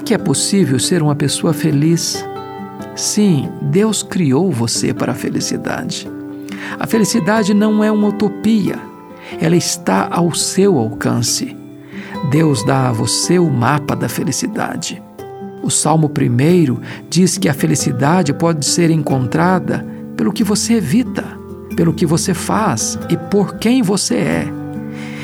Que é possível ser uma pessoa feliz? Sim, Deus criou você para a felicidade. A felicidade não é uma utopia, ela está ao seu alcance. Deus dá a você o mapa da felicidade. O Salmo 1 diz que a felicidade pode ser encontrada pelo que você evita, pelo que você faz e por quem você é.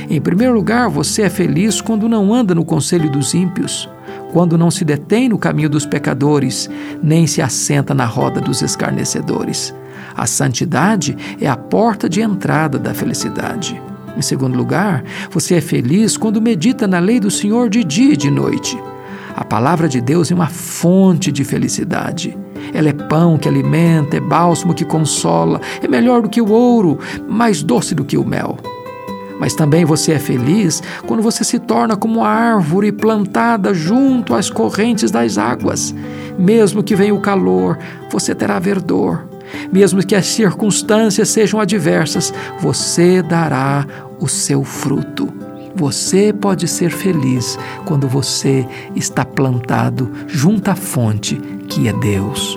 Em primeiro lugar, você é feliz quando não anda no conselho dos ímpios, quando não se detém no caminho dos pecadores, nem se assenta na roda dos escarnecedores. A santidade é a porta de entrada da felicidade. Em segundo lugar, você é feliz quando medita na lei do Senhor de dia e de noite. A palavra de Deus é uma fonte de felicidade. Ela é pão que alimenta, é bálsamo que consola, é melhor do que o ouro, mais doce do que o mel. Mas também você é feliz quando você se torna como uma árvore plantada junto às correntes das águas. Mesmo que venha o calor, você terá verdor. Mesmo que as circunstâncias sejam adversas, você dará o seu fruto. Você pode ser feliz quando você está plantado junto à fonte que é Deus.